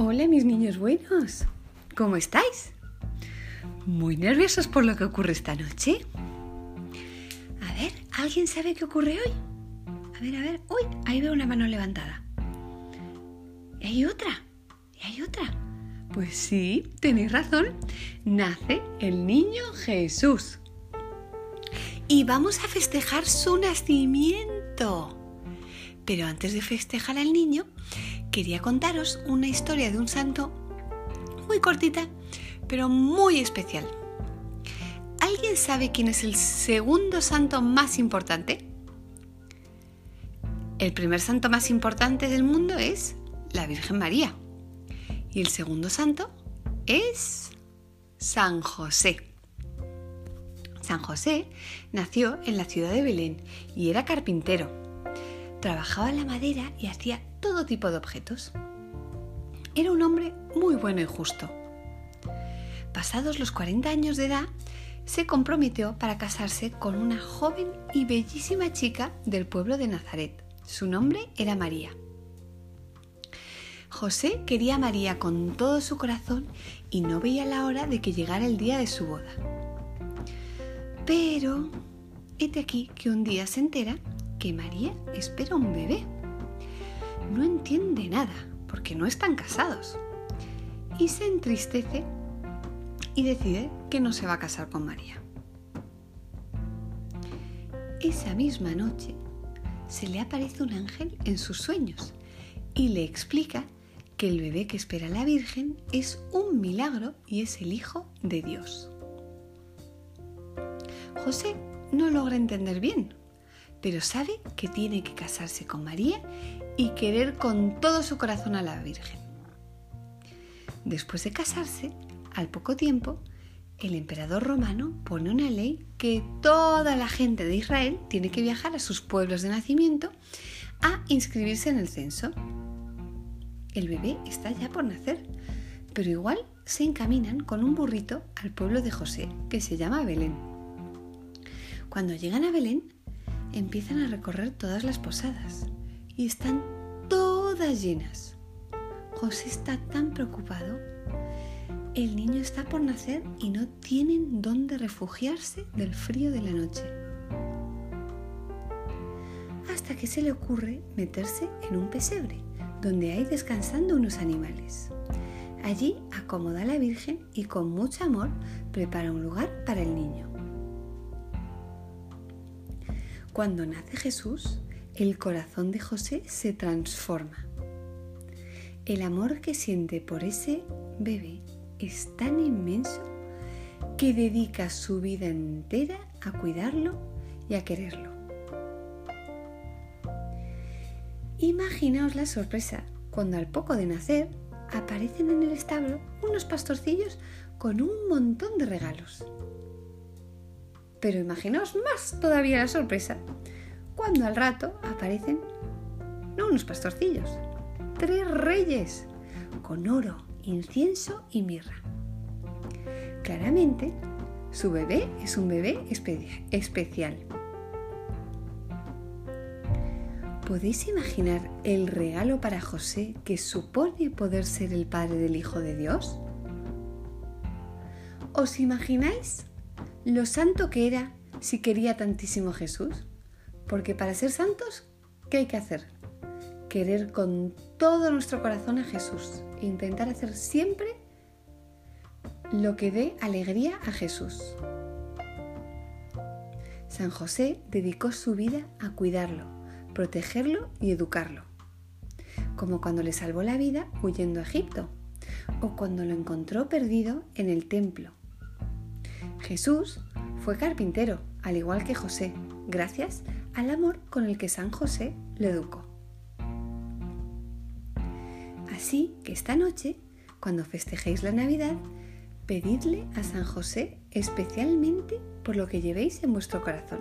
Hola mis niños buenos, ¿cómo estáis? ¿Muy nerviosos por lo que ocurre esta noche? A ver, ¿alguien sabe qué ocurre hoy? A ver, a ver, uy, ahí veo una mano levantada. ¿Y hay otra? ¿Y hay otra? Pues sí, tenéis razón, nace el niño Jesús. Y vamos a festejar su nacimiento. Pero antes de festejar al niño, quería contaros una historia de un santo muy cortita, pero muy especial. ¿Alguien sabe quién es el segundo santo más importante? El primer santo más importante del mundo es la Virgen María. Y el segundo santo es San José. San José nació en la ciudad de Belén y era carpintero. Trabajaba la madera y hacía todo tipo de objetos. Era un hombre muy bueno y justo. Pasados los 40 años de edad, se comprometió para casarse con una joven y bellísima chica del pueblo de Nazaret. Su nombre era María. José quería a María con todo su corazón y no veía la hora de que llegara el día de su boda. Pero, hete aquí que un día se entera que María espera un bebé no entiende nada porque no están casados y se entristece y decide que no se va a casar con María. Esa misma noche se le aparece un ángel en sus sueños y le explica que el bebé que espera la Virgen es un milagro y es el Hijo de Dios. José no logra entender bien, pero sabe que tiene que casarse con María y querer con todo su corazón a la Virgen. Después de casarse, al poco tiempo, el emperador romano pone una ley que toda la gente de Israel tiene que viajar a sus pueblos de nacimiento a inscribirse en el censo. El bebé está ya por nacer, pero igual se encaminan con un burrito al pueblo de José, que se llama Belén. Cuando llegan a Belén, empiezan a recorrer todas las posadas y están todas llenas. José está tan preocupado. El niño está por nacer y no tienen dónde refugiarse del frío de la noche. Hasta que se le ocurre meterse en un pesebre, donde hay descansando unos animales. Allí acomoda a la Virgen y con mucho amor prepara un lugar para el niño. Cuando nace Jesús, el corazón de José se transforma. El amor que siente por ese bebé es tan inmenso que dedica su vida entera a cuidarlo y a quererlo. Imaginaos la sorpresa cuando al poco de nacer aparecen en el establo unos pastorcillos con un montón de regalos. Pero imaginaos más todavía la sorpresa cuando al rato aparecen no unos pastorcillos, tres reyes con oro, incienso y mirra. Claramente, su bebé es un bebé especial. ¿Podéis imaginar el regalo para José que supone poder ser el padre del Hijo de Dios? ¿Os imagináis lo santo que era si quería tantísimo Jesús? Porque para ser santos, ¿qué hay que hacer? Querer con todo nuestro corazón a Jesús e intentar hacer siempre lo que dé alegría a Jesús. San José dedicó su vida a cuidarlo, protegerlo y educarlo, como cuando le salvó la vida huyendo a Egipto o cuando lo encontró perdido en el templo. Jesús fue carpintero, al igual que José, gracias al amor con el que San José lo educó. Así que esta noche, cuando festejéis la Navidad, pedidle a San José especialmente por lo que llevéis en vuestro corazón.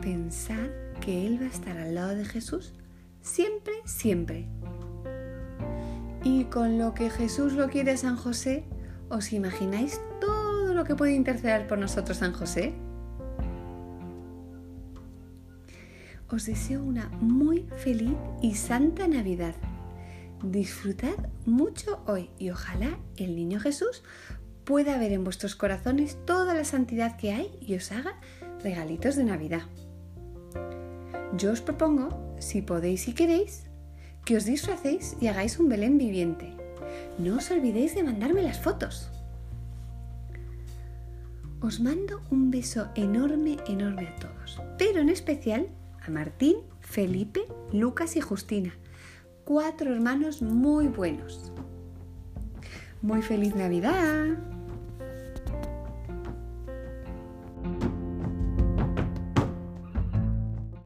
Pensad que Él va a estar al lado de Jesús siempre, siempre. Y con lo que Jesús lo quiere a San José, ¿os imagináis todo lo que puede interceder por nosotros San José? Os deseo una muy feliz y santa Navidad. Disfrutad mucho hoy y ojalá el niño Jesús pueda ver en vuestros corazones toda la santidad que hay y os haga regalitos de Navidad. Yo os propongo, si podéis y queréis, que os disfracéis y hagáis un Belén viviente. No os olvidéis de mandarme las fotos. Os mando un beso enorme, enorme a todos, pero en especial Martín, Felipe, Lucas y Justina, cuatro hermanos muy buenos. Muy feliz Navidad.